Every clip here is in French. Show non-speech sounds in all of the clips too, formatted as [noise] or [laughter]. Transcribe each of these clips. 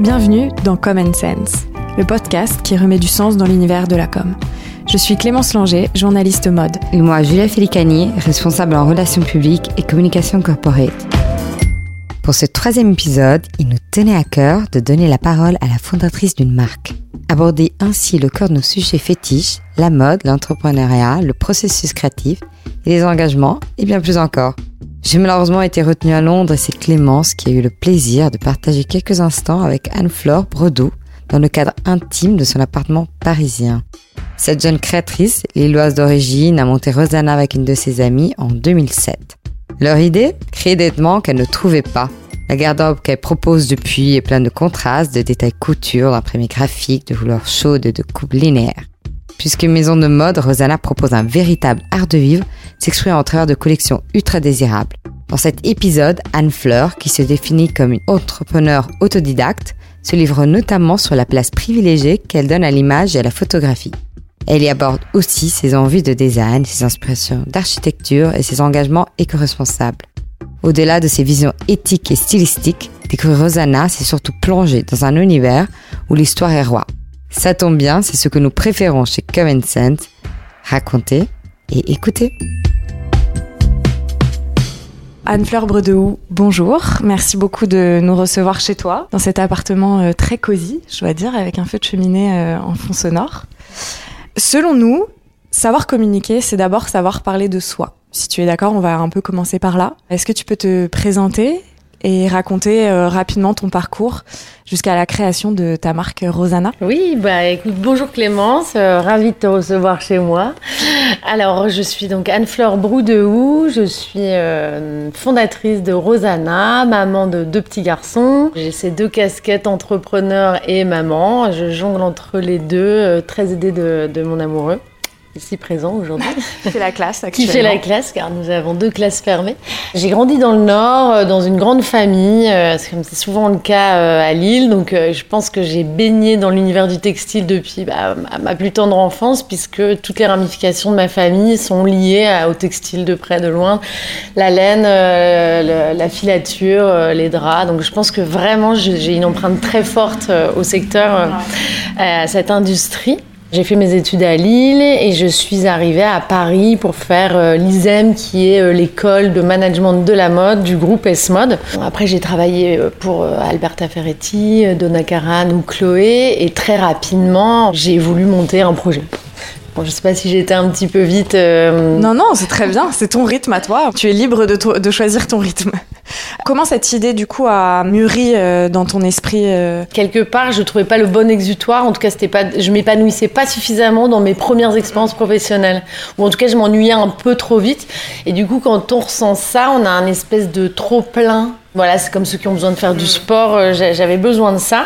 Bienvenue dans Common Sense, le podcast qui remet du sens dans l'univers de la com. Je suis Clémence Langer, journaliste mode. Et moi, Julia Félicani, responsable en relations publiques et communication corporate. Pour ce troisième épisode, il nous tenait à cœur de donner la parole à la fondatrice d'une marque. Aborder ainsi le cœur de nos sujets fétiches, la mode, l'entrepreneuriat, le processus créatif, les engagements, et bien plus encore. J'ai malheureusement été retenue à Londres et c'est Clémence qui a eu le plaisir de partager quelques instants avec Anne-Flore Bredoux dans le cadre intime de son appartement parisien. Cette jeune créatrice, lilloise d'origine, a monté Rosanna avec une de ses amies en 2007. Leur idée? Créer des vêtements qu'elle ne trouvait pas. La garde-robe qu'elle propose depuis est pleine de contrastes, de détails couture, d'imprimés graphiques, de couleurs chaudes de coupes linéaires. Puisque maison de mode, Rosanna propose un véritable art de vivre, s'exprime en travers de collections ultra désirables. Dans cet épisode, Anne Fleur, qui se définit comme une entrepreneur autodidacte, se livre notamment sur la place privilégiée qu'elle donne à l'image et à la photographie. Elle y aborde aussi ses envies de design, ses inspirations d'architecture et ses engagements éco-responsables. Au-delà de ses visions éthiques et stylistiques, découvrir Rosanna, c'est surtout plonger dans un univers où l'histoire est roi. Ça tombe bien, c'est ce que nous préférons chez Common Sense, raconter et écouter. Anne-Fleur Bredehoux, bonjour. Merci beaucoup de nous recevoir chez toi, dans cet appartement euh, très cosy, je dois dire, avec un feu de cheminée euh, en fond sonore. Selon nous, savoir communiquer, c'est d'abord savoir parler de soi. Si tu es d'accord, on va un peu commencer par là. Est-ce que tu peux te présenter et raconter euh, rapidement ton parcours jusqu'à la création de ta marque Rosanna. Oui, bah écoute, bonjour Clémence, euh, ravie de te recevoir chez moi. Alors, je suis donc Anne-Fleur Broudehou, je suis euh, fondatrice de Rosanna, maman de deux petits garçons. J'ai ces deux casquettes entrepreneur et maman. Je jongle entre les deux, très aidée de mon amoureux ici présent aujourd'hui. Qui fait la classe actuellement. [laughs] Qui fait la classe, car nous avons deux classes fermées. J'ai grandi dans le Nord, euh, dans une grande famille, euh, comme c'est souvent le cas euh, à Lille. Donc je pense que j'ai baigné dans l'univers du textile depuis bah, ma plus tendre enfance, puisque toutes les ramifications de ma famille sont liées au textile de près, de loin. La laine, la filature, les draps. Donc je pense que vraiment j'ai une empreinte très forte au secteur, à cette industrie. J'ai fait mes études à Lille et je suis arrivée à Paris pour faire euh, l'ISEM, qui est euh, l'école de management de la mode du groupe S-Mode. Après, j'ai travaillé euh, pour Alberta Ferretti, Donna Karan ou Chloé et très rapidement, j'ai voulu monter un projet. Bon, je sais pas si j'étais un petit peu vite. Non, non, c'est très bien. C'est ton rythme à toi. Tu es libre de, de choisir ton rythme. [laughs] Comment cette idée, du coup, a mûri euh, dans ton esprit euh Quelque part, je trouvais pas le bon exutoire. En tout cas, c'était pas, je m'épanouissais pas suffisamment dans mes premières expériences professionnelles. Ou en tout cas, je m'ennuyais un peu trop vite. Et du coup, quand on ressent ça, on a un espèce de trop plein voilà, c'est comme ceux qui ont besoin de faire du sport, euh, j'avais besoin de ça.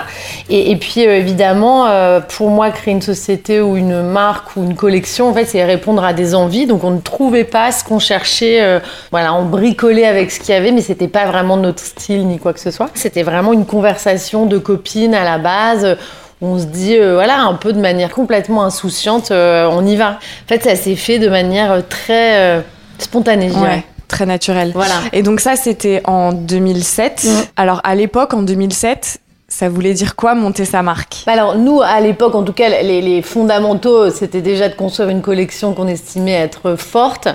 Et, puis euh, évidemment, euh, pour moi, créer une société ou une marque ou une collection, en fait, c'est répondre à des envies. Donc on ne trouvait pas ce qu'on cherchait. voilà, on bricolait avec ce qu'il y avait, mais c'était pas vraiment notre style ni quoi que ce soit. C'était vraiment une conversation de copines à la base on se dit, voilà, un peu de manière complètement insouciante, on y va. En fait, ça s'est fait de manière très spontanée, je dirais très naturel. Voilà. Et donc ça, c'était en 2007. Mm. Alors à l'époque, en 2007, ça voulait dire quoi monter sa marque? Alors nous, à l'époque, en tout cas, les, fondamentaux, c'était déjà de construire une collection qu'on estimait être forte.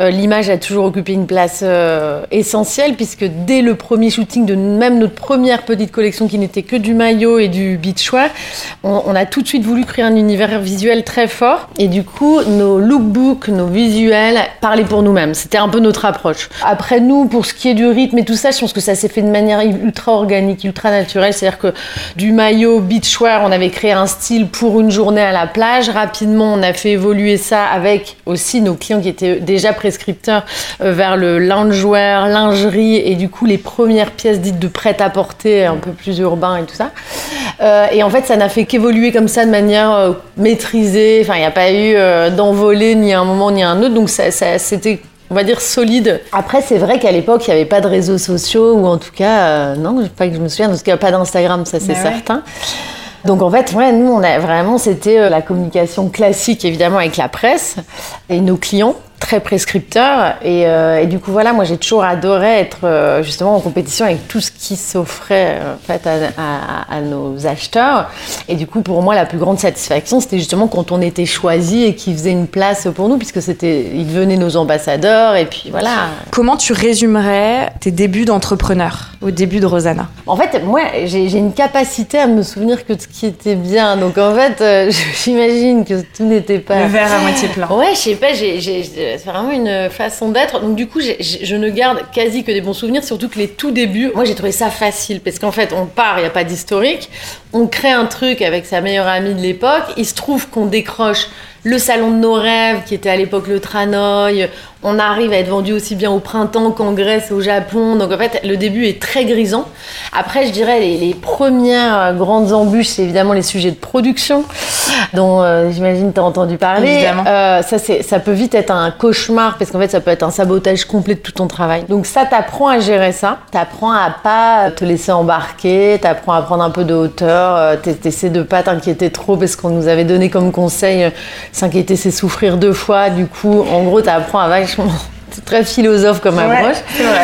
Euh, l'image a toujours occupé une place euh, essentielle puisque dès le premier shooting de même notre première petite collection qui n'était que du maillot et du beachwear, on, on, a tout de suite voulu créer un univers visuel très fort et du coup, nos lookbooks, nos visuels parlaient pour nous-mêmes. C'était un peu notre approche. Après nous, pour ce qui est du rythme et tout ça, je pense que ça s'est fait de manière ultra organique, ultra naturelle. Du maillot beachwear, on avait créé un style pour une journée à la plage. Rapidement, on a fait évoluer ça avec aussi nos clients qui étaient déjà prescripteurs euh, vers le loungewear, lingerie et du coup les premières pièces dites de prêt-à-porter un peu plus urbain et tout ça. Euh, et en fait, ça n'a fait qu'évoluer comme ça de manière euh, maîtrisée. Enfin, il n'y a pas eu d'envolée ni un moment ni un autre. Donc, ça c'était on va dire solide. Après, c'est vrai qu'à l'époque, il n'y avait pas de réseaux sociaux, ou en tout cas, euh, non, pas que je me souviens, en tout cas, pas d'Instagram, ça c'est certain. Donc en fait, nous, on a vraiment, c'était euh, la communication classique, évidemment, avec la presse et nos clients. Très prescripteur. Et, euh, et du coup, voilà, moi j'ai toujours adoré être euh, justement en compétition avec tout ce qui s'offrait euh, en fait, à, à- à nos acheteurs. Et du coup, pour moi, la plus grande satisfaction, c'était justement quand on était choisi et qu'ils faisaient une place pour nous, puisque c'était, ils devenaient nos ambassadeurs. Et puis voilà. Comment tu résumerais tes débuts d'entrepreneur au début de Rosanna? En fait, moi, j'ai une capacité à me souvenir que de ce qui était bien. Donc en fait, euh, [laughs] j'imagine que tout n'était pas. verre à moitié plein. Ouais, je sais pas, j'ai- c'est vraiment une façon d'être. Donc du coup, je ne garde quasi que des bons souvenirs, surtout que les tout débuts, moi j'ai trouvé ça facile, parce qu'en fait, on part, il n'y a pas d'historique, on crée un truc avec sa meilleure amie de l'époque, il se trouve qu'on décroche le salon de nos rêves, qui était à l'époque le Tranoï, on arrive à être vendu aussi bien au printemps qu'en Grèce, au Japon, donc en fait, le début est très grisant. Après, je dirais, les, les premières euh, grandes embûches, c'est évidemment les sujets de production, dont euh, j'imagine tu as entendu parler. Évidemment. Euh, ça, ça peut vite être un cauchemar parce qu'en fait, ça peut être un sabotage complet de tout ton travail. Donc ça, t'apprends à gérer ça. T'apprends à pas te laisser embarquer. T'apprends à prendre un peu de hauteur. T'es- T'essaies de pas t'inquiéter trop parce qu'on nous avait donné comme conseil euh, s'inquiéter, c'est souffrir deux fois. Du coup, en gros, t'apprends à vachement. [laughs] C'est très philosophe comme approche. c'est vrai.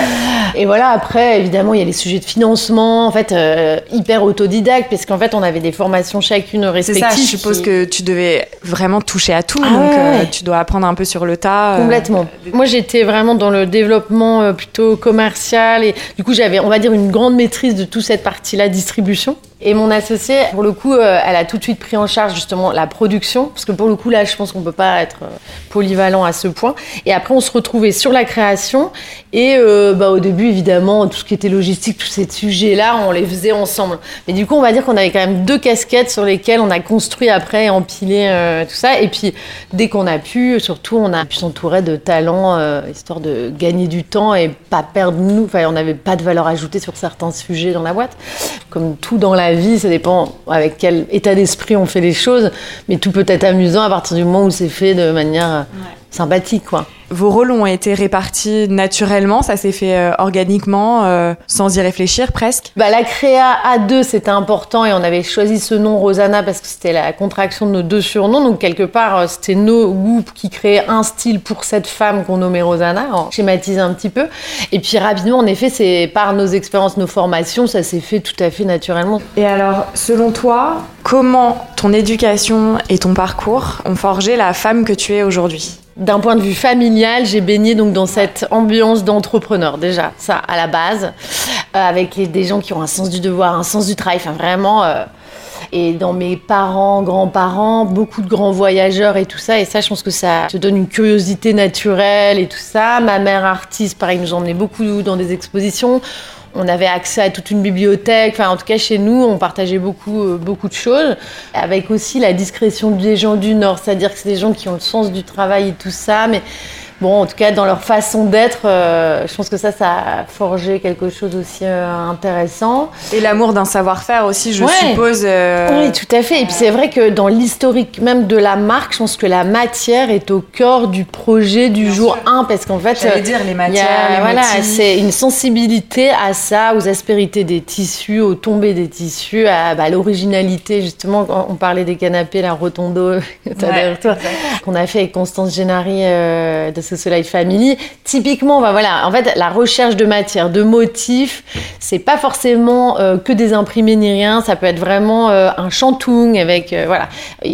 Et voilà, après, évidemment, il y a les sujets de financement, en fait, euh, hyper autodidacte, parce qu'en fait, on avait des formations chacune C'est respectives. ça, je suppose qui- que tu devais vraiment toucher à tout, Ah donc ouais, euh, ouais. tu dois apprendre un peu sur le tas. euh, Complètement. Moi, j'étais vraiment dans le développement plutôt commercial et du coup, j'avais, on va dire, une grande maîtrise de toute cette partie-là, distribution. Et mon associée, pour le coup, euh, elle a tout de suite pris en charge justement la production, parce que pour le coup, là, je pense qu'on peut pas être euh, polyvalent à ce point. Et après, on se retrouvait sur la création et euh, bah, au début, évidemment, tout ce qui était logistique, tous ces sujets-là, on les faisait ensemble. Mais du coup, on va dire qu'on avait quand même deux casquettes sur lesquelles on a construit après empilé tout ça. Et puis, dès qu'on a pu, surtout, on a pu s'entourer de talents, histoire de gagner du temps et pas perdre nous. Enfin, on n'avait pas de valeur ajoutée sur certains sujets dans la boîte. Comme tout dans la ça dépend avec quel état d'esprit on fait les choses. Mais tout peut être amusant à partir du moment où c'est fait de manière euh, sympathique, quoi. Vos rôles ont été répartis naturellement, ça s'est fait euh, organiquement, euh, sans y réfléchir presque? Bah, la créa à deux, c'était important et on avait choisi ce nom Rosanna parce que c'était la contraction de nos deux surnoms. Donc, quelque part, euh, c'était nos goûts qui créaient un style pour cette femme qu'on nommait Rosanna, en schématise un petit peu. Et puis, rapidement, en effet, c'est par nos expériences, nos formations, ça s'est fait tout à fait naturellement. Et alors, selon toi, comment ton éducation et ton parcours ont forgé la femme que tu es aujourd'hui? D'un point de vue familial, j'ai baigné donc dans cette ambiance d'entrepreneur déjà, ça à la base, euh, avec des gens qui ont un sens du devoir, un sens du travail, enfin vraiment. euh, et dans mes parents, grands-parents, beaucoup de grands voyageurs et tout ça. Et ça, je pense que ça te donne une curiosité naturelle et tout ça. Ma mère artiste, pareil, nous emmenait beaucoup dans des expositions. On avait accès à toute une bibliothèque. Enfin, en tout cas, chez nous, on partageait beaucoup, euh, beaucoup de choses. Avec aussi la discrétion des gens du Nord. C'est-à-dire que c'est des gens qui ont le sens du travail et tout ça. Mais bon, en tout cas, dans leur façon d'être, euh, je pense que ça, ça a forgé quelque chose aussi euh, intéressant. Et l'amour d'un savoir-faire aussi, je Ouais. suppose. euh, Oui, tout à fait. Et puis c'est vrai que dans l'historique même de la marque, je pense que la matière est au cœur du projet du jour 1 parce qu'en fait, J'allais dire les matières, a- les voilà, c'est une sensibilité à ça, aux aspérités des tissus, aux tombées des tissus, à bah, l'originalité justement. On parlait des canapés, la rotondo, [laughs] Ouais, derrière toi, qu'on a fait avec Constance Gennari euh, de ce Soleil Family. Typiquement, bah, voilà, en fait, la recherche de matière, de motifs, c'est pas forcément euh, que des imprimés ni rien. Ça peut être vraiment euh, un chantung avec euh, voilà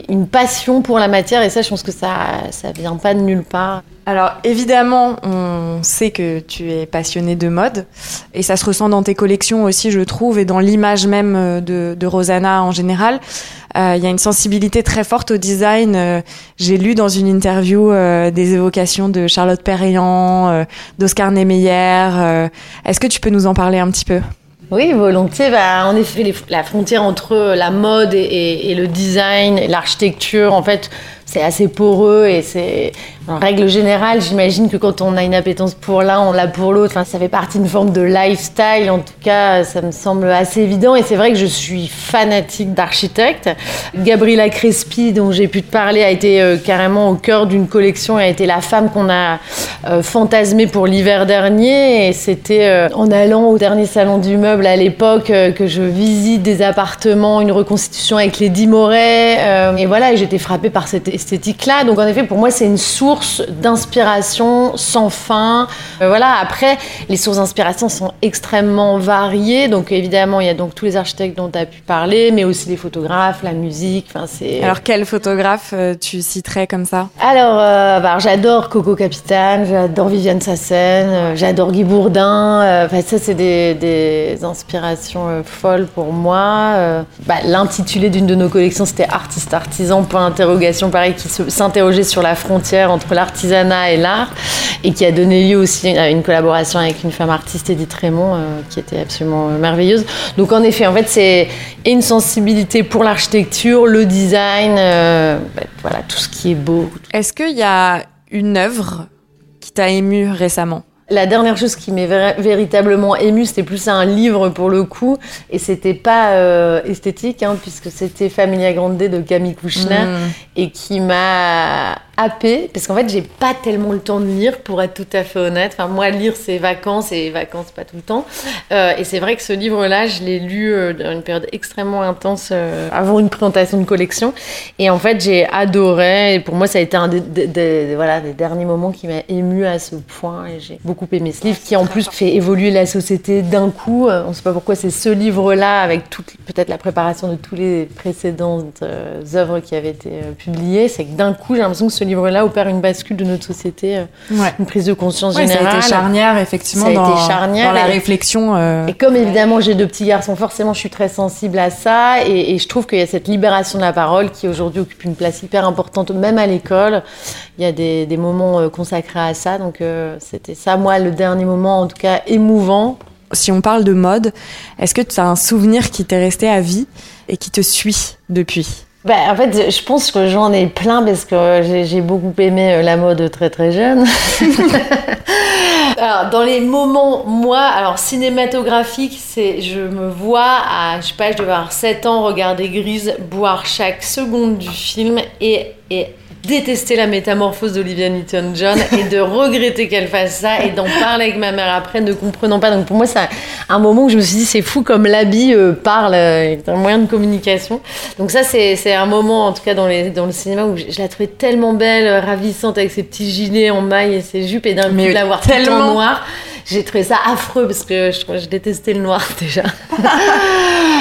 une passion pour la matière. Et ça, je pense que ça ça vient pas de nulle part. Alors évidemment, on sait que tu es passionnée de mode et ça se ressent dans tes collections aussi, je trouve, et dans l'image même euh, de, Rosanna en général. Euh, Il y a une sensibilité très forte au design. Euh, J'ai lu dans une interview des évocations de Charlotte Perriand, d'Oscar Niemeyer. Est-ce que tu peux nous en parler un petit peu? Oui, volontiers. Bah, en effet, la frontière entre la mode et, et- le design, l'architecture, en fait, c'est assez poreux et c'est en règle générale, j'imagine que quand on a une appétence pour l'un, on l'a pour l'autre. Enfin, ça fait partie d'une forme de lifestyle. En tout cas, ça me semble assez évident. Et c'est vrai que je suis fanatique d'architecte. Gabriela Crespi, dont j'ai pu te parler, a été euh, carrément au cœur d'une collection et a été la femme qu'on a euh, fantasmée pour l'hiver dernier. Et c'était euh, en allant au dernier salon du meuble à l'époque que je visite des appartements, une reconstitution avec les Moret. euh, et voilà, j'étais frappée par cette esthétique-là. Donc en effet, pour moi, c'est une source d'inspiration sans fin. Euh, voilà. Après, les sources d'inspiration sont extrêmement variées. Donc évidemment, il y a donc tous les architectes dont tu as pu parler, mais aussi les photographes, la musique. Enfin, c'est. Alors quel photographe euh, tu citerais comme ça? Alors, bah, j'adore Coco Capitaine, j'adore Viviane Sassen, j'adore Guy Bourdin. Enfin, ça, c'est des, des, inspirations folles pour moi. Bah, L'intitulé d'une de nos collections, c'était Artiste Artisan, point d'interrogation, qui s'interrogeait sur la frontière entre l'artisanat et l'art, et qui a donné lieu aussi à une collaboration avec une femme artiste, Edith Raymond, euh, qui était absolument merveilleuse. Donc en effet, en fait, c'est une sensibilité pour l'architecture, le design, euh, bah, voilà, tout ce qui est beau. Est-ce qu'il y a une œuvre qui t'a ému récemment? La dernière chose qui m'est véritablement émue, c'était plus un livre pour le coup, et c'était pas euh, esthétique, hein, puisque c'était Familia Grande de Camille Kouchner, mm. et qui m'a parce qu'en fait, j'ai pas tellement le temps de lire, pour être tout à fait honnête. Enfin, moi, lire, c'est vacances, et vacances, pas tout le temps. Euh, et c'est vrai que ce livre-là, je l'ai lu euh, dans une période extrêmement intense avant une présentation de collection. Et en fait, j'ai adoré. Et pour moi, ça a été un des, voilà, des derniers moments qui m'a ému à ce point. Et j'ai beaucoup aimé ce livre, qui en plus fait évoluer la société d'un coup. On sait pas pourquoi c'est ce livre-là, avec peut-être la préparation de tous les précédentes œuvres qui avaient été publiées. C'est que d'un coup, j'ai l'impression que ce livre-là opère une bascule de notre société, euh, une prise de conscience générale. Ça a été charnière, effectivement, ça a dans, été charnière, dans la réflexion. Euh, et comme évidemment j'ai deux petits garçons, forcément je suis très sensible à ça, et, je trouve qu'il y a cette libération de la parole qui aujourd'hui occupe une place hyper importante, même à l'école. Il y a des, des moments euh, consacrés à ça, donc c'était ça, moi, le dernier moment, en tout cas, émouvant. Si on parle de mode, est-ce que tu as un souvenir qui t'est resté à vie et qui te suit depuis? Bah, en fait, je pense que j'en ai plein parce que j'ai beaucoup aimé euh, la mode très très jeune. [laughs] alors, dans les moments, moi, alors cinématographique, c'est je me vois à, je sais pas, je devais avoir 7 ans, regarder Grise, boire chaque seconde du film et, et détester la métamorphose d'Olivia Newton-John [laughs] et de regretter qu'elle fasse ça et d'en parler avec ma mère après, ne comprenant pas. Donc pour moi, c'est un moment où je me suis dit, c'est fou comme l'habit euh, parle, euh, un moyen de communication. Donc ça, c'est un moment, en tout cas dans, les, dans le cinéma, où je, la trouvais tellement belle, euh, ravissante, avec ses petits gilets en maille et ses jupes, et d'un coup, l'avoir tellement noir. J'ai trouvé ça affreux parce que je, je détestais le noir déjà. [laughs]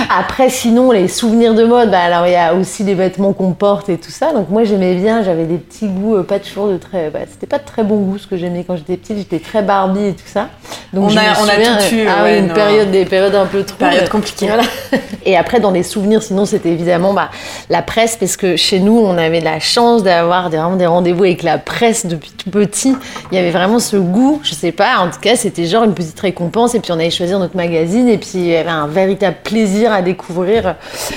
Après, sinon, les souvenirs de mode, bah, alors il y a aussi les vêtements qu'on porte et tout ça. Donc moi, j'aimais bien, j'avais des petits goûts, euh, pas toujours de très. Bah, c'était pas de très bon goût ce que j'aimais quand j'étais petite. J'étais très Barbie et tout ça. Donc on, a, on a tout eu. Ah, une période, des périodes un peu trop. Période compliquée. Voilà. [laughs] Et après, dans les souvenirs, sinon, c'était évidemment bah, la presse, parce que chez nous, on avait la chance d'avoir des, vraiment des rendez-vous avec la presse depuis tout petit. Il y avait vraiment ce goût, je sais pas, en tout cas, c'était genre une petite récompense, et puis on allait choisir notre magazine, et puis il y avait un véritable plaisir à découvrir.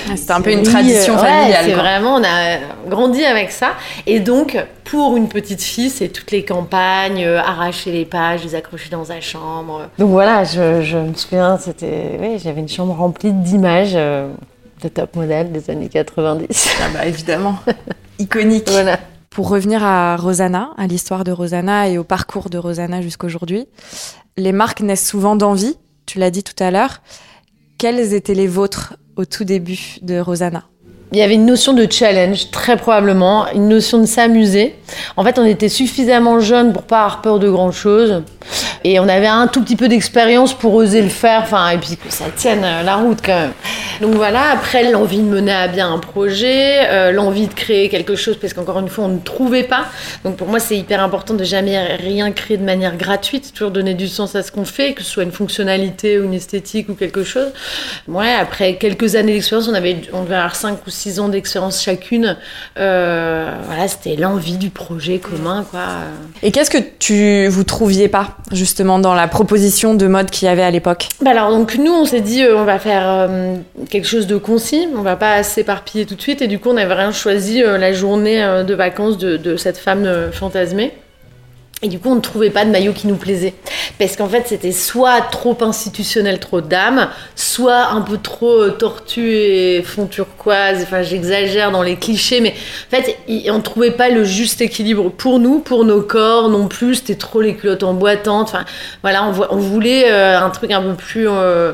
Ah, c'était un peu une tradition familiale. c'est vraiment, on a grandi avec ça. Et donc, pour une petite fille, c'est toutes les campagnes, euh, arracher les pages, les accrocher dans sa chambre. Donc voilà, je, me souviens, c'était, oui, j'avais une chambre remplie d'images euh, de top modèle des années 90. Ah bah évidemment, [laughs] iconique. Voilà. Pour revenir à Rosanna, à l'histoire de Rosanna et au parcours de Rosanna jusqu'aujourd'hui, les marques naissent souvent d'envie, tu l'as dit tout à l'heure. Quelles étaient les vôtres au tout début de Rosanna? Il y avait une notion de challenge, très probablement, une notion de s'amuser. En fait, on était suffisamment jeunes pour pas avoir peur de grand chose. Et on avait un tout petit peu d'expérience pour oser le faire, enfin, et puis que ça tienne euh, la route quand même. Donc voilà, après l'envie de mener à bien un projet, euh, l'envie de créer quelque chose, parce qu'encore une fois, on ne trouvait pas. Donc pour moi, c'est hyper important de jamais rien créer de manière gratuite, toujours donner du sens à ce qu'on fait, que ce soit une fonctionnalité ou une esthétique ou quelque chose. Ouais, après quelques années d'expérience, on on devait avoir 5 ou 6 ans d'expérience chacune. Euh, voilà, c'était l'envie du projet commun, quoi. Et qu'est-ce que tu vous trouviez pas, justement dans la proposition de mode qu'il y avait à l'époque? Bah Alors donc nous on s'est dit euh, on va faire euh, quelque chose de concis, on va pas s'éparpiller tout de suite et du coup on avait rien choisi la journée de vacances de, de cette femme fantasmée. Et du coup, on ne trouvait pas de maillot qui nous plaisait. Parce qu'en fait, c'était soit trop institutionnel, trop d'âme, soit un peu trop euh, tortue et fond turquoise. Enfin, j'exagère dans les clichés, mais en fait, on ne trouvait pas le juste équilibre pour nous, pour nos corps non plus. C'était trop les culottes emboîtantes. Enfin, voilà, on, voulait euh, un truc un peu plus. Euh,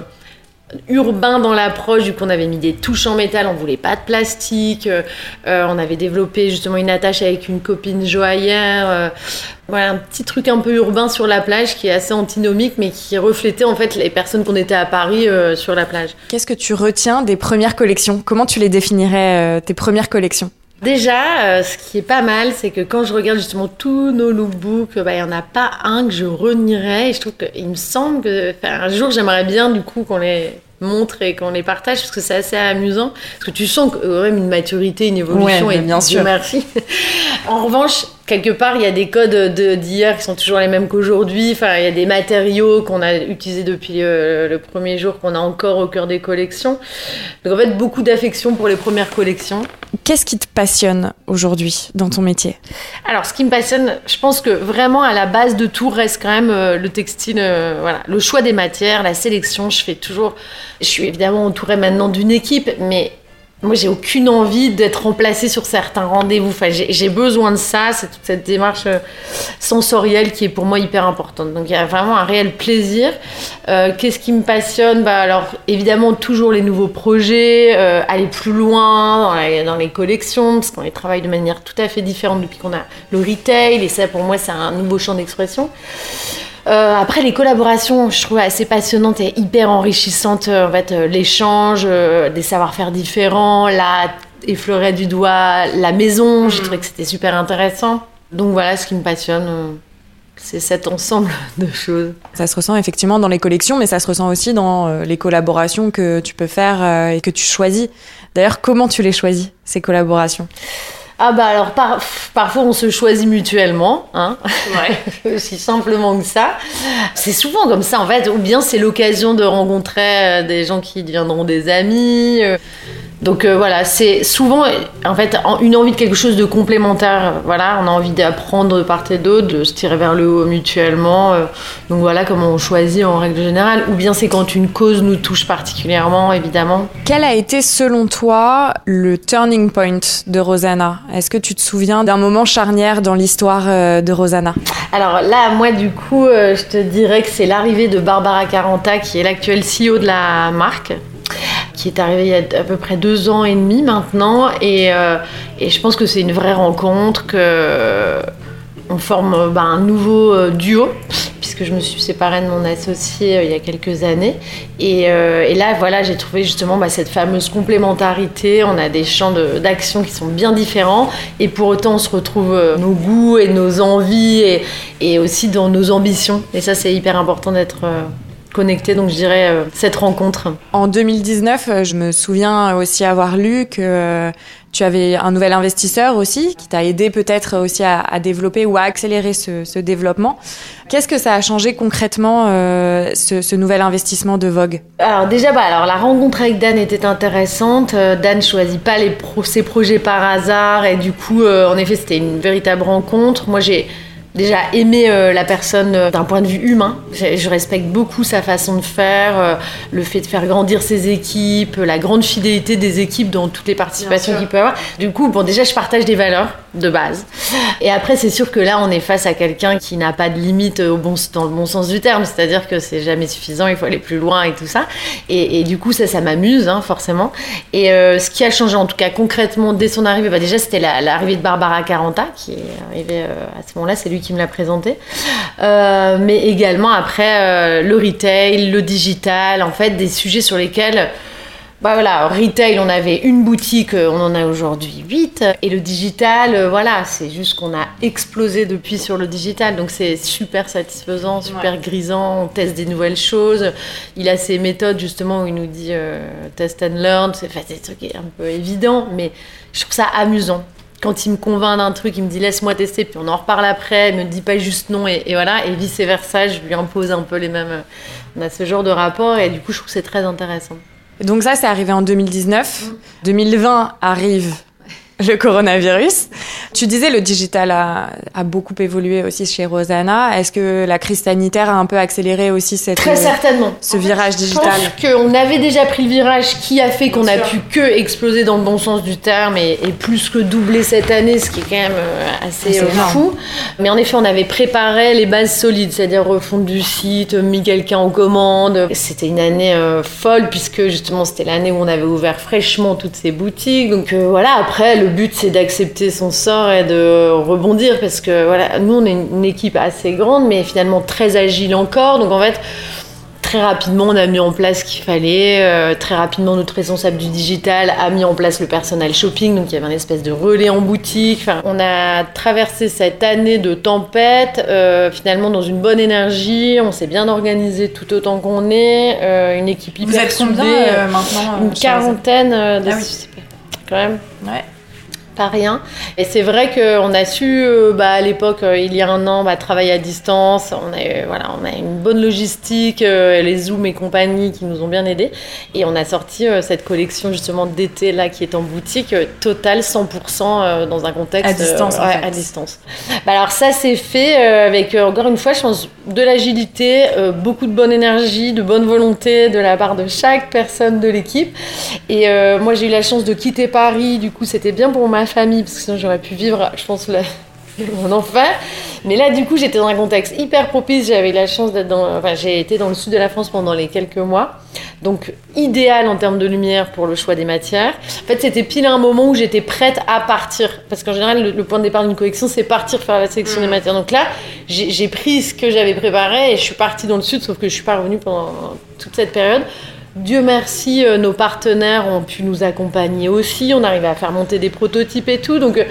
urbain dans l'approche, du coup on avait mis des touches en métal, on voulait pas de plastique, euh, euh, on avait développé justement une attache avec une copine joaillère, euh, voilà un petit truc un peu urbain sur la plage qui est assez antinomique mais qui reflétait en fait les personnes qu'on était à Paris sur la plage. Qu'est-ce que tu retiens des premières collections? Comment tu les définirais tes premières collections? Déjà, ce qui est pas mal, c'est que quand je regarde justement tous nos lookbooks, bah, il n'y en a pas un que je renierais. Et je trouve qu'il me semble que un jour, j'aimerais bien du coup qu'on les montre et qu'on les partage parce que c'est assez amusant. Parce que tu sens quand même une maturité, une évolution et bien sûr. merci. [laughs] en revanche, quelque part, il y a des codes d'hier qui sont toujours les mêmes qu'aujourd'hui. Enfin, il y a des matériaux qu'on a utilisés depuis le, premier jour qu'on a encore au cœur des collections. Donc en fait, beaucoup d'affection pour les premières collections. Qu'est-ce qui te passionne aujourd'hui dans ton métier? Alors, ce qui me passionne, je pense que vraiment à la base de tout reste quand même euh, le textile, euh, voilà, le choix des matières, la sélection. Je fais toujours. Je suis évidemment entourée maintenant d'une équipe, mais moi, j'ai aucune envie d'être remplacée sur certains rendez-vous. Enfin, j'ai besoin de ça. C'est toute cette démarche euh, sensorielle qui est pour moi hyper importante. Donc, il y a vraiment un réel plaisir. Euh, qu'est-ce qui me passionne? Bah, Alors, évidemment, toujours les nouveaux projets, euh, aller plus loin dans, dans les collections, parce qu'on les travaille de manière tout à fait différente depuis qu'on a le retail. Et ça, pour moi, c'est un nouveau champ d'expression. Euh, après, les collaborations, je trouve assez passionnantes et hyper enrichissantes. Euh, en fait, euh, l'échange, des savoir-faire différents, là, effleurer du doigt la maison, j'ai mm. trouvé que c'était super intéressant. Donc voilà, ce qui me passionne, c'est cet ensemble [laughs] de choses. Ça se ressent effectivement dans les collections, mais ça se ressent aussi dans les collaborations que tu peux faire et que tu choisis. D'ailleurs, comment tu les choisis, ces collaborations? Ah bah alors parfois on se choisit mutuellement, hein ouais. [laughs] aussi simplement que ça. C'est souvent comme ça en fait, ou bien c'est l'occasion de rencontrer euh, des gens qui deviendront des amis. Euh. Donc euh, voilà, c'est souvent en fait une envie de quelque chose de complémentaire. Voilà, on a envie d'apprendre de part et d'autre, de se tirer vers le haut mutuellement. Euh. donc voilà comment on choisit en règle générale. Ou bien c'est quand une cause nous touche particulièrement, évidemment. Quel a été selon toi le turning point de Rosanna? Est-ce que tu te souviens d'un moment charnière dans l'histoire euh, de Rosanna? Alors là, moi du coup, je te dirais que c'est l'arrivée de Barbara Caranta, qui est l'actuelle CEO de la marque qui est arrivé il y a à peu près deux ans et demi maintenant. Et, euh, et je pense que c'est une vraie rencontre, que on forme bah, un nouveau euh, duo, puisque je me suis séparée de mon associé euh, il y a quelques années. Et, et là, voilà, j'ai trouvé justement bah, cette fameuse complémentarité. On a des champs d'action qui sont bien différents, et pour autant, on se retrouve nos goûts et nos envies, et, et aussi dans nos ambitions. Et ça, c'est hyper important d'être connecté, donc je dirais euh, cette rencontre. En 2019, euh, je me souviens aussi avoir lu que euh, tu avais un nouvel investisseur aussi qui t'a aidé peut-être aussi à, développer ou à accélérer ce, développement. Qu'est-ce que ça a changé concrètement ce, nouvel investissement de Vogue? Alors déjà, bah, alors la rencontre avec Dan était intéressante. Dan choisit pas les ses projets par hasard et du coup, en effet, c'était une véritable rencontre. Moi, j'ai déjà aimer euh, la personne euh, d'un point de vue humain. Je, respecte beaucoup sa façon de faire, euh, le fait de faire grandir ses équipes, la grande fidélité des équipes dans toutes les participations qu'il peut avoir. Du coup, bon, déjà, je partage des valeurs de base. Et après, c'est sûr que là, on est face à quelqu'un qui n'a pas de limite au bon, dans le bon sens du terme, c'est-à-dire que c'est jamais suffisant, il faut aller plus loin et tout ça. Et, du coup, ça, ça m'amuse, hein, forcément. Et ce qui a changé, en tout cas concrètement, dès son arrivée, bah, déjà, c'était l'arrivée de Barbara Caranta, qui est arrivée à ce moment-là, c'est lui qui me l'a présenté. Euh, mais également après euh, le retail, le digital, en fait, des sujets sur lesquels. Bah voilà, retail, on avait une boutique, euh, on en a aujourd'hui 8. Et le digital, voilà, c'est juste qu'on a explosé depuis sur le digital. Donc c'est super satisfaisant, super grisant, on teste des nouvelles choses. Il a ses méthodes justement où il nous dit test and learn, c'est des trucs un peu évidents, mais je trouve ça amusant quand il me convainc d'un truc, il me dit laisse-moi tester, puis on en reparle après, il me dit pas juste non, et, voilà, et vice versa, je lui impose un peu les mêmes. On a ce genre de rapport, et du coup, je trouve que c'est très intéressant. Donc, ça, c'est arrivé en 2019. 2020 mm. arrive le coronavirus. Tu disais le digital a, a beaucoup évolué aussi chez Rosanna. Est-ce que la crise sanitaire a un peu accéléré aussi cette, Très certainement. ce virage digital Je pense qu'on avait déjà pris le virage qui a fait qu'on a pu que exploser dans le bon sens du terme et, et plus que doubler cette année, ce qui est quand même euh, assez euh, fou. Mais en effet, on avait préparé les bases solides, c'est-à-dire refonte du site, mis quelqu'un en commande. C'était une année euh, folle puisque justement c'était l'année où on avait ouvert fraîchement toutes ces boutiques. Donc euh, voilà, après le but c'est d'accepter son sort et de rebondir parce que voilà, nous on est une équipe assez grande mais finalement très agile encore. Donc en fait, Très rapidement, on a mis en place ce qu'il fallait. Euh, très rapidement, notre responsable du digital a mis en place le personal shopping. Donc, il y avait un espèce de relais en boutique. Enfin, on a traversé cette année de tempête, euh, finalement, dans une bonne énergie. On s'est bien organisé tout autant qu'on est. Euh, une équipe hyper Vous êtes soudée. euh, maintenant euh, Une quarantaine euh, de Ah oui. quand même Ouais. Pas rien. Et c'est vrai qu'on a su, euh, bah, à l'époque, euh, il y a un an, bah, travailler à distance. On a, eu- voilà, on a une bonne logistique, euh, les Zoom et compagnie qui nous ont bien aidés. Et on a sorti euh, cette collection justement d'été là qui est en boutique, euh, totale 100% euh, dans un contexte À distance, ouais, fait. à distance. Bah, alors ça c'est fait euh, avec euh, encore une fois, je pense de l'agilité, euh, beaucoup de bonne énergie, de bonne volonté de la part de chaque personne de l'équipe. Et euh, moi, j'ai eu la chance de quitter Paris. Du coup, c'était bien pour ma famille, parce que sinon, j'aurais pu vivre, je pense, [laughs] mon enfer. Mais là, du coup, j'étais dans un contexte hyper propice. J'avais la chance d'être dans. Enfin, j'ai été dans le sud de la France pendant les quelques mois. Donc, idéal en termes de lumière pour le choix des matières. En fait, c'était pile un moment où j'étais prête à partir. Parce qu'en général, le, le point de départ d'une collection, c'est partir faire la sélection des matières. Donc là, j'ai j'ai pris ce que j'avais préparé et je suis partie dans le sud, sauf que je suis pas revenue pendant toute cette période. Dieu merci, euh, nos partenaires ont pu nous accompagner aussi. On arrivait à faire monter des prototypes et tout. Donc, euh,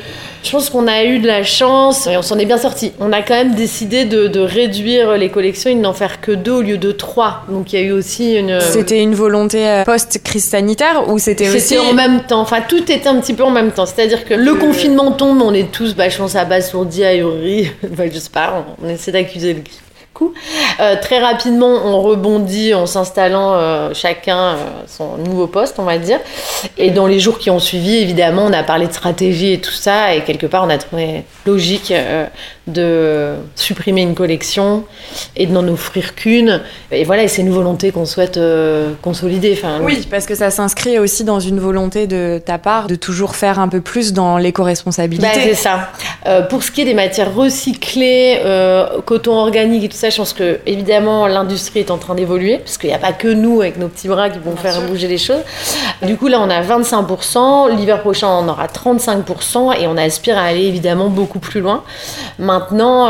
je pense qu'on a eu de la chance et on s'en est bien sorti. On a quand même décidé de, de réduire les collections et de n'en faire que deux au lieu de trois. Donc, il y a eu aussi une. C'était une volonté euh, post-crise sanitaire ou c'était aussi C'était en même temps. Enfin, tout était un petit peu en même temps. C'est-à-dire que le confinement tombe, on est tous, bah, je pense, abasourdis, ahuris. [laughs] Bah, je sais pas, on, on essaie d'accuser le Euh, très rapidement, on rebondit en s'installant euh, chacun euh, son nouveau poste, on va dire. Et dans les jours qui ont suivi, évidemment, on a parlé de stratégie et tout ça. Et quelque part, on a trouvé logique de supprimer une collection et de n'en offrir qu'une. Et voilà, et c'est une volonté qu'on souhaite euh, consolider. Enfin, Oui, parce que ça s'inscrit aussi dans une volonté de ta part de toujours faire un peu plus dans Bah, l'éco-responsabilité. c'est ça. Euh, pour ce qui est des matières recyclées, euh, coton organique et tout ça, je pense que évidemment l'industrie est en train d'évoluer, parce qu'il n'y a pas que nous avec nos petits bras qui vont faire bouger les choses. Du coup, là, on a 25%. L'hiver prochain, on aura 35%, et on aspire à aller évidemment beaucoup plus loin. Maintenant,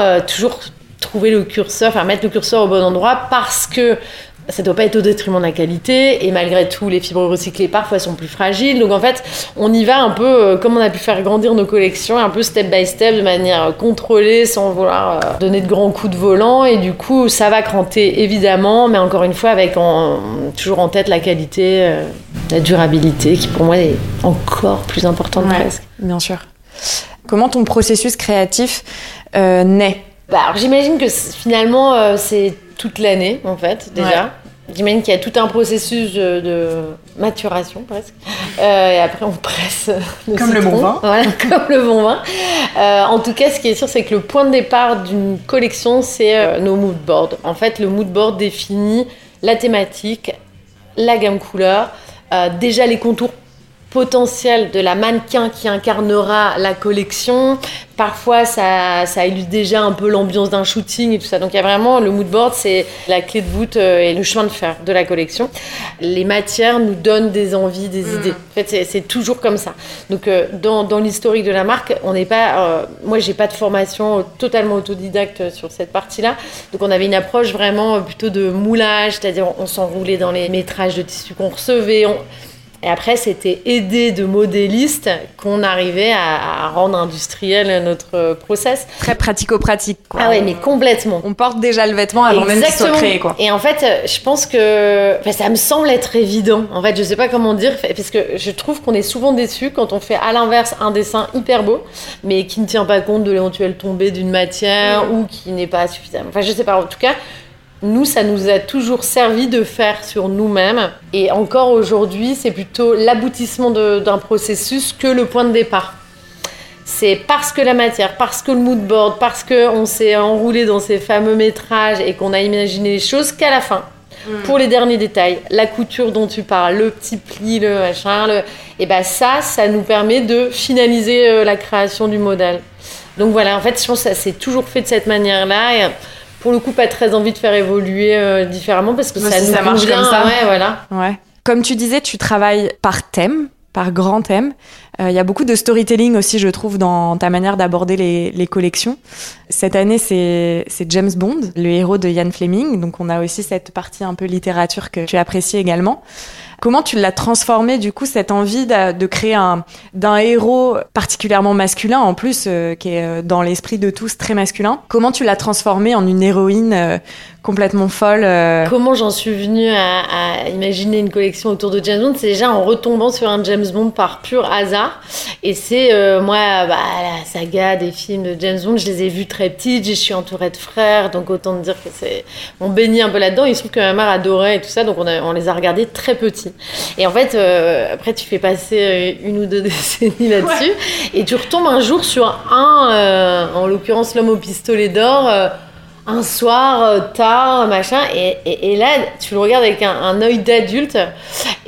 euh, toujours trouver le curseur, enfin mettre le curseur au bon endroit, parce que ça doit pas être au détriment de la qualité et malgré tout les fibres recyclées parfois sont plus fragiles. Donc en fait on y va un peu euh, comme on a pu faire grandir nos collections un peu step by step de manière contrôlée sans vouloir euh, donner de grands coups de volant. Et du coup ça va cranter évidemment mais encore une fois avec en- toujours en tête la qualité euh, la durabilité qui pour moi est encore plus importante Ouais, presque. Bien sûr. Comment ton processus créatif euh, naît Bah, alors, j'imagine que finalement, euh, c'est toute l'année, en fait, déjà. Ouais. J'imagine qu'il y a tout un processus de, de maturation, presque. Euh, et après, on presse le Comme le bon vin. [laughs] Voilà, comme le bon vin. Euh, en tout cas, ce qui est sûr, c'est que le point de départ d'une collection, c'est euh, nos mood boards. En fait, le mood board définit la thématique, la gamme couleur, euh, déjà les contours potentiels de la mannequin qui incarnera la collection. Parfois, ça, ça illustre déjà un peu l'ambiance d'un shooting et tout ça. Donc, il y a vraiment le mood board, c'est la clé de voûte euh, et le chemin de fer de la collection. Les matières nous donnent des envies, des idées. En fait, c'est- toujours comme ça. Donc, euh, dans, dans l'historique de la marque, on n'est pas. euh, moi, j'ai pas de formation totalement autodidacte sur cette partie-là. Donc, on avait une approche vraiment euh, plutôt de moulage, c'est-à-dire on, s'enroulait dans les métrages de tissu qu'on recevait. on- et après, c'était aidé de modélistes qu'on arrivait à, à rendre industriel notre process. Très pratico-pratique. quoi. Ah ouais, mais complètement. On porte déjà le vêtement avant même qu'il soit créé. Quoi. Et en fait, euh, je pense que enfin, ça me semble être évident. En fait, je sais pas comment dire, parce que je trouve qu'on est souvent déçu quand on fait à l'inverse un dessin hyper beau, mais qui ne tient pas compte de l'éventuelle tombée d'une matière ou qui n'est pas suffisamment. Enfin, je sais pas. En tout cas, nous, ça nous a toujours servi de faire sur nous-mêmes. Et encore aujourd'hui, c'est plutôt l'aboutissement d'un processus que le point de départ. c'est parce que la matière, parce que le mood board, parce qu'on s'est enroulé dans ces fameux métrages et qu'on a imaginé les choses qu'à la fin. Mm. Pour les derniers détails, la couture dont tu parles, le petit pli, le machin, le... et ben ça, ça nous permet de finaliser euh, la création du modèle. Donc voilà, en fait, je pense que ça s'est toujours fait de cette manière-là. Et pour le coup, pas très envie de faire évoluer euh, différemment parce que ça nous ça marche convient, comme ça. Ouais, voilà. Ouais. Comme tu disais, tu travailles par thème, par grand thème. Euh, Il y a beaucoup de storytelling aussi, je trouve, dans ta manière d'aborder les, les collections. Cette année, c'est c'est James Bond, le héros de Ian Fleming. Donc, on a aussi cette partie un peu littérature que tu apprécies également. Comment tu l'as transformé, du coup, cette envie de, créer un d'un héros particulièrement masculin, en plus, euh, qui est euh, dans l'esprit de tous très masculin? Comment tu l'as transformé en une héroïne euh, complètement folle Comment j'en suis venue à, imaginer une collection autour de James Bond? C'est déjà en retombant sur un James Bond par pur hasard. Et c'est moi, bah, la saga des films de James Bond, je les ai vus très petites, je suis entourée de frères, donc autant dire que c'est. On baignait un peu là-dedans. Il se trouve que ma mère adorait et tout ça, donc on, on les a regardés très petits. Et en fait, euh, après, tu fais passer euh, une ou deux [laughs] décennies là-dessus, et tu retombes un jour sur un, euh, en l'occurrence l'homme au pistolet d'or. euh, un soir tard, machin, et, et, et là, tu le regardes avec un, un œil d'adulte,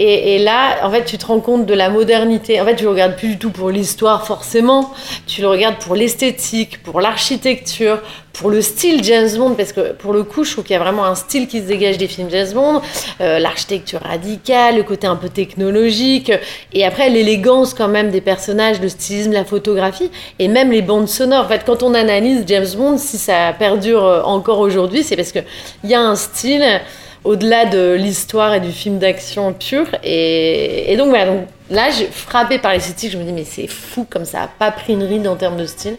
et, là, en fait, tu te rends compte de la modernité. En fait, tu le regardes plus du tout pour l'histoire, forcément, tu le regardes pour l'esthétique, pour l'architecture, pour le style James Bond, parce que pour le coup, je trouve qu'il y a vraiment un style qui se dégage des films James Bond, euh, l'architecture radicale, le côté un peu technologique, et après l'élégance quand même des personnages, le stylisme, la photographie, et même les bandes sonores. En fait, quand on analyse James Bond, si ça perdure euh, encore aujourd'hui, c'est parce qu'il y a un style au-delà de l'histoire et du film d'action pur. Et, donc voilà, là, j'ai frappé par l'esthétique, je me dis, mais c'est fou comme ça a pas pris une ride en termes de style.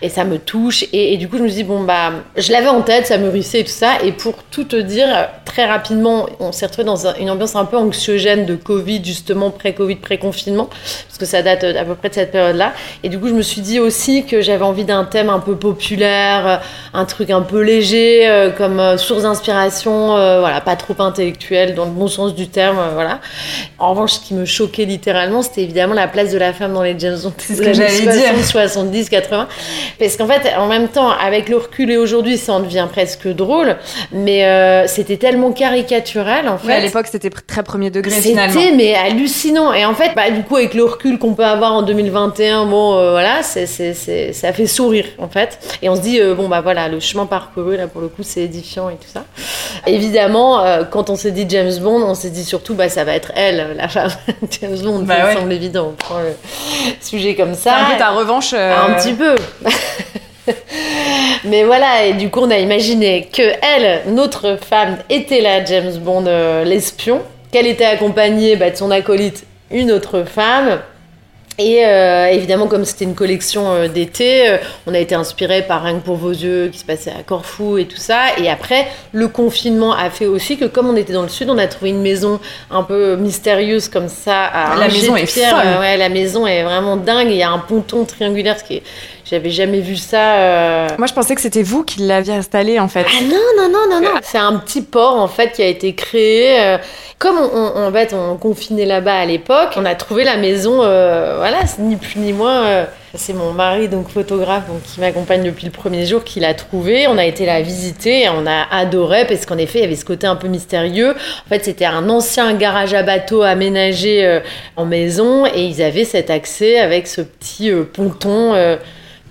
Et ça me touche. Et, du coup, je me dis, bon, bah, je l'avais en tête, ça mûrissait et tout ça. Et pour tout te dire, très rapidement, on s'est retrouvé dans un- une ambiance un peu anxiogène de Covid, justement, pré-Covid, pré-confinement, parce que ça date à peu près de cette période-là. Et du coup, je me suis dit aussi que j'avais envie d'un thème un peu populaire, euh, un truc un peu léger, euh, comme euh, source d'inspiration, voilà, pas trop intellectuel, dans le bon sens du terme, voilà. En revanche, ce qui me choquait littéralement, c'était évidemment la place de la femme dans les James Bond. C'est ce que j'allais dire. [laughs] 70, 80. Parce qu'en fait, en même temps, avec le recul et aujourd'hui, ça en devient presque drôle, mais euh, c'était tellement caricatural, en fait. Ouais, à l'époque, c'était très premier degré finalement. C'était mais hallucinant. Et en fait, bah, du coup, avec le recul qu'on peut avoir en 2021, bon, euh, voilà, c'est, ça fait sourire, en fait. Et on se dit, euh, bon, bah voilà, le chemin parcouru, là, pour le coup, c'est édifiant et tout ça. Évidemment, quand on s'est dit James Bond, on s'est dit surtout, bah, ça va être elle, la femme. James Bond, Bah ça ouais. me semble évident. On prend le sujet comme ça. un peu ta revanche. euh, Un petit peu. [laughs] Mais voilà, et du coup, on a imaginé que elle, notre femme, était la James Bond, euh, l'espion, qu'elle était accompagnée bah, de son acolyte, une autre femme. Et euh, évidemment, comme c'était une collection euh, d'été, euh, on a été inspiré par Rien que pour vos yeux, qui se passait à Corfou et tout ça. Et après, le confinement a fait aussi que, comme on était dans le sud, on a trouvé une maison un peu mystérieuse comme ça. À La maison est pierre. folle. Ouais, la maison est vraiment dingue. Il y a un ponton triangulaire, ce qui est... j'avais jamais vu ça. euh, Moi, je pensais que c'était vous qui l'aviez installé en fait. ah non, non, non, non, non. C'est un petit port en fait qui a été créé. euh, comme on, on- en fait, on confinait là-bas à l'époque, on a trouvé la maison, euh, voilà, ni plus ni moins. c'est mon mari, donc photographe, donc, qui m'accompagne depuis le premier jour, qui l'a trouvé. On a été la visiter et on a adoré parce qu'en effet, il y avait ce côté un peu mystérieux. En fait, c'était un ancien garage à bateau aménagé en maison et ils avaient cet accès avec ce petit ponton.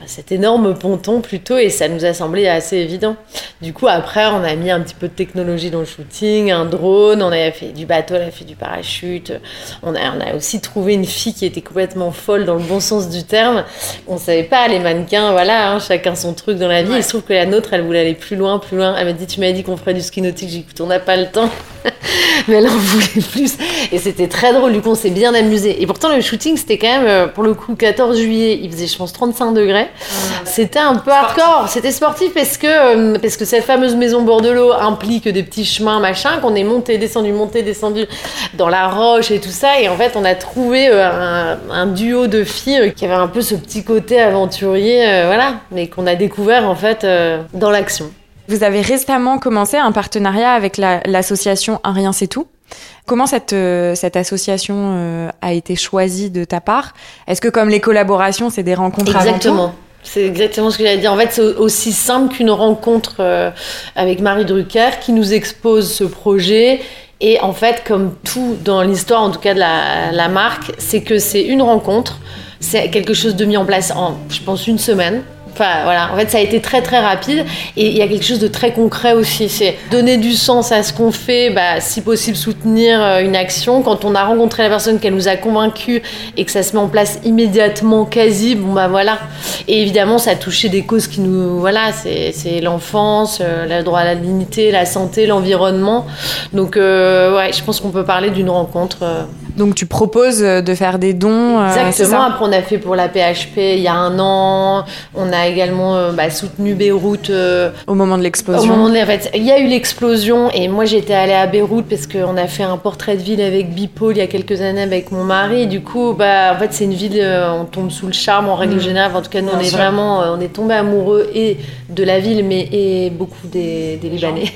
Cet énorme ponton plutôt et ça nous a semblé assez évident. Du coup après on a mis un petit peu de technologie dans le shooting, un drone, on a fait du bateau, on a fait du parachute, on a, on a aussi trouvé une fille qui était complètement folle dans le bon sens du terme. On savait pas les mannequins, voilà, hein, chacun son truc dans la vie. Il se trouve que la nôtre elle voulait aller plus loin, plus loin. Elle m'a dit tu m'as dit qu'on ferait du ski nautique, j'ai dit écoute on n'a pas le temps. [laughs] Mais elle en voulait plus. Et c'était très drôle, du coup on s'est bien amusé. Et pourtant le shooting c'était quand même, euh, pour le coup, 14 juillet, il faisait je pense 35 degrés. C'était un peu hardcore, c'était sportif parce que, euh, parce que cette fameuse maison Bordelot implique des petits chemins, machin, qu'on est monté, descendu, monté, descendu dans la roche et tout ça. Et en fait on a trouvé euh, un, duo de filles euh, qui avait un peu ce petit côté aventurier, voilà, mais qu'on a découvert en fait dans l'action. Vous avez récemment commencé un partenariat avec la- l'association Un Rien C'est Tout? Comment cette, euh, cette association euh, a été choisie de ta part? Est-ce que comme les collaborations, c'est des rencontres Exactement. C'est exactement ce que j'allais dire. En fait, c'est aussi simple qu'une rencontre euh, avec Marie Drucker qui nous expose ce projet. Et en fait, comme tout dans l'histoire, en tout cas de la, la marque, c'est que c'est une rencontre. C'est quelque chose de mis en place en, je pense, une semaine. Enfin, voilà. En fait, ça a été très très rapide et il y a quelque chose de très concret aussi. C'est donner du sens à ce qu'on fait, bah, si possible soutenir euh, une action. Quand on a rencontré la personne qu'elle nous a convaincu et que ça se met en place immédiatement, quasi, bon bah voilà. Et évidemment, ça a touché des causes qui nous, voilà, c'est l'enfance, euh, le droit à la dignité, la santé, l'environnement. Donc euh, ouais, je pense qu'on peut parler d'une rencontre. Euh. Donc tu proposes de faire des dons. Exactement. Après, on a fait pour la PHP il y a un an. On a également euh, bah, soutenu Beyrouth. Euh, au moment de l'explosion. En fait, il y a eu l'explosion et moi j'étais allée à Beyrouth parce qu'on a fait un portrait de ville avec Bipol il y a quelques années avec mon mari. Et du coup, bah, en fait, c'est une ville, euh, on tombe sous le charme en règle mmh. générale. En tout cas, nous, on est vraiment, on est tombé amoureux et de la ville, mais et beaucoup des, Libanais. [laughs]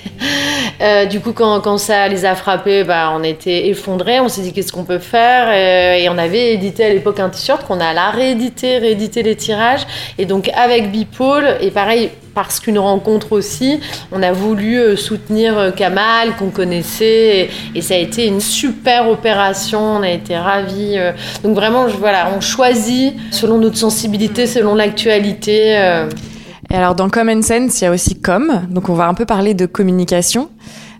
du coup, quand, ça les a frappés, bah, on était effondrés. On s'est dit qu'est-ce qu'on peut faire? Et on avait édité à l'époque un t-shirt qu'on a la réédité, réédité les tirages. Et donc avec Bipole, et pareil, parce qu'une rencontre aussi, on a voulu euh, soutenir euh, Kamal, qu'on connaissait, et, ça a été une super opération, on a été ravis. Euh. Donc vraiment, voilà, on choisit selon notre sensibilité, selon l'actualité. Et alors dans Common Sense, il y a aussi Com, donc on va un peu parler de communication.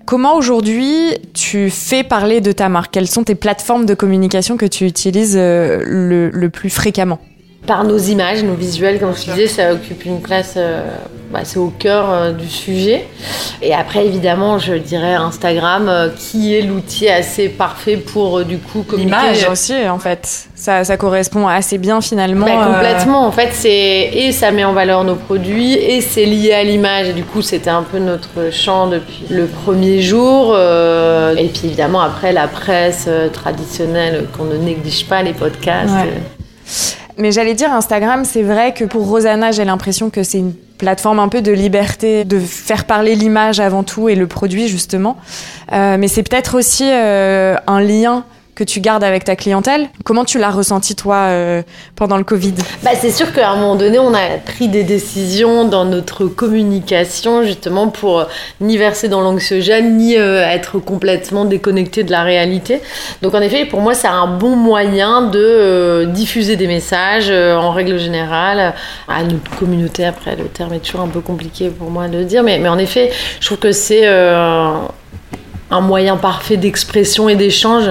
Comment aujourd'hui tu fais parler de ta marque? Quelles sont tes plateformes de communication que tu utilises le plus fréquemment? Par nos images, nos visuels, comme je disais, ça occupe une place, euh, bah, c'est au cœur euh, du sujet. Et après, évidemment, je dirais Instagram, euh, qui est l'outil assez parfait pour du coup communiquer. L'image aussi, en fait, ça, ça, correspond assez bien finalement. Bah, complètement, en fait, c'est et ça met en valeur nos produits et c'est lié à l'image. Et du coup, c'était un peu notre champ depuis le premier jour. et puis évidemment, après la presse traditionnelle qu'on ne néglige pas, les podcasts. Mais j'allais dire Instagram, c'est vrai que pour Rosanna, j'ai l'impression que c'est une plateforme un peu de liberté, de faire parler l'image avant tout et le produit justement. Euh, mais c'est peut-être aussi euh, un lien que tu gardes avec ta clientèle. Comment tu l'as ressenti toi euh, pendant le Covid? Bah, C'est sûr qu'à un moment donné, on a pris des décisions dans notre communication justement pour ni verser dans l'anxiogène, ni euh, être complètement déconnecté de la réalité. Donc en effet, pour moi, c'est un bon moyen de euh, diffuser des messages en règle générale à notre communauté. Après, le terme est toujours un peu compliqué pour moi de le dire, mais, mais en effet, je trouve que c'est un moyen parfait d'expression et d'échange.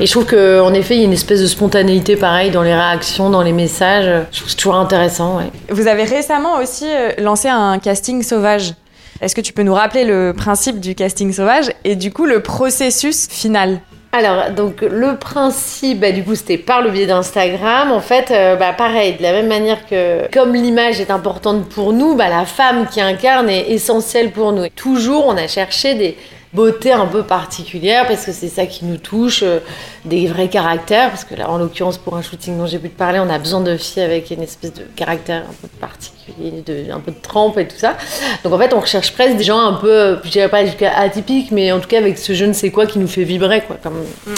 Et je trouve qu'en effet, il y a une espèce de spontanéité pareil dans les réactions, dans les messages. Je trouve c'est toujours intéressant. Vous avez récemment aussi euh, lancé un casting sauvage. Est-ce que tu peux nous rappeler le principe du casting sauvage et du coup le processus final? Alors, donc le principe, bah, du coup, c'était par le biais d'Instagram. En fait, euh, bah, pareil, de la même manière que comme l'image est importante pour nous, bah, la femme qui incarne est essentielle pour nous. Et toujours, on a cherché des, beauté un peu particulière parce que c'est ça qui nous touche, euh, des vrais caractères. Parce que là, en l'occurrence, pour un shooting dont j'ai pu te parler, on a besoin de filles avec une espèce de caractère un peu particulier, de, un peu de trempe et tout ça. Donc en fait, on recherche presque des gens un peu, je dirais pas atypiques, mais en tout cas avec ce je ne sais quoi qui nous fait vibrer. Quoi, comme... Mm.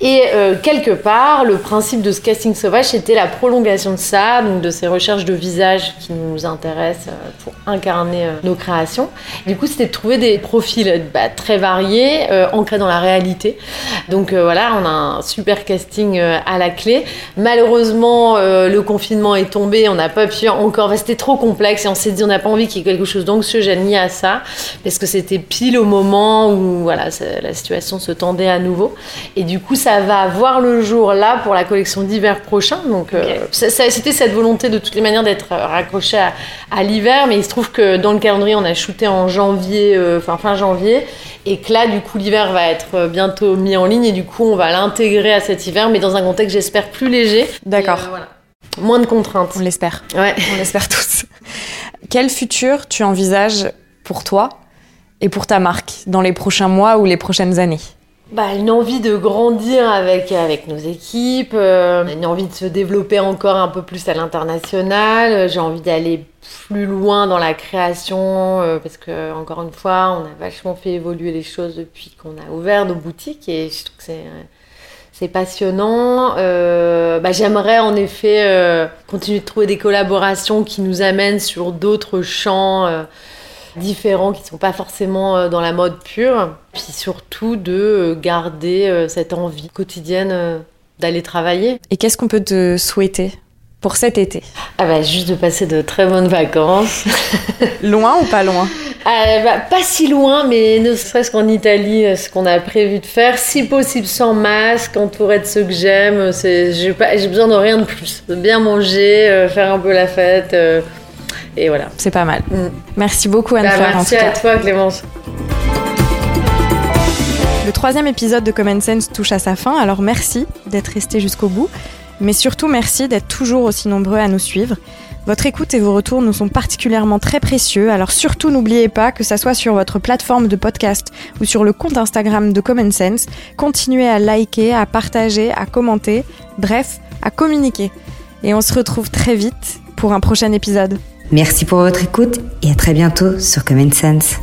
Et euh, quelque part, le principe de ce casting sauvage, c'était la prolongation de ça, donc de ces recherches de visages qui nous intéressent euh, pour incarner nos créations. Du coup, c'était de trouver des profils bah, très variés, euh, ancrés dans la réalité. Donc euh, voilà, on a un super casting euh, à la clé. Malheureusement, le confinement est tombé, on n'a pas pu encore, c'était trop complexe et on s'est dit on n'a pas envie qu'il y ait quelque chose d'anxiogène ni à ça, parce que c'était pile au moment où voilà, la situation se tendait à nouveau. Et du coup, ça va voir le jour là pour la collection d'hiver prochain. Donc c'était cette volonté de toutes les manières d'être raccroché à, à l'hiver, mais il se trouve que dans le calendrier, on a shooté en janvier, enfin fin janvier, et que là, du coup, l'hiver va être euh, bientôt mis en ligne et du coup, on va l'intégrer à cet hiver, mais dans un contexte, j'espère, plus léger. D'accord. Euh, Moins de contraintes. On l'espère. Ouais. On l'espère tous. Quel futur tu envisages pour toi et pour ta marque dans les prochains mois ou les prochaines années? Bah, une envie de grandir avec, avec nos équipes, euh, une envie de se développer encore un peu plus à l'international, j'ai envie d'aller plus loin dans la création euh, parce que encore une fois on a vachement fait évoluer les choses depuis qu'on a ouvert nos boutiques et je trouve que c'est c'est passionnant. Euh, bah, j'aimerais en effet continuer de trouver des collaborations qui nous amènent sur d'autres champs différents qui ne sont pas forcément euh, dans la mode pure. Puis surtout de euh, garder euh, cette envie quotidienne d'aller travailler. Et qu'est-ce qu'on peut te souhaiter pour cet été? Ah bah, Juste de passer de très bonnes vacances. [laughs] loin ou pas loin? Ah, bah, Pas si loin, mais ne serait-ce qu'en Italie, ce qu'on a prévu de faire, si possible sans masque, entouré de ceux que j'aime. J'ai besoin de rien de plus. De bien manger, faire un peu la fête. Et voilà. C'est pas mal. Mm. Merci beaucoup Anne-Fleur. Bah, merci à toi Clémence. Le troisième épisode de Common Sense touche à sa fin, alors merci d'être resté jusqu'au bout, mais surtout merci d'être toujours aussi nombreux à nous suivre. Votre écoute et vos retours nous sont particulièrement très précieux, alors surtout n'oubliez pas que ça soit sur votre plateforme de podcast ou sur le compte Instagram de Common Sense, continuez à liker, à partager, à commenter, bref, à communiquer. Et on se retrouve très vite pour un prochain épisode. Merci pour votre écoute et à très bientôt sur Common Sense.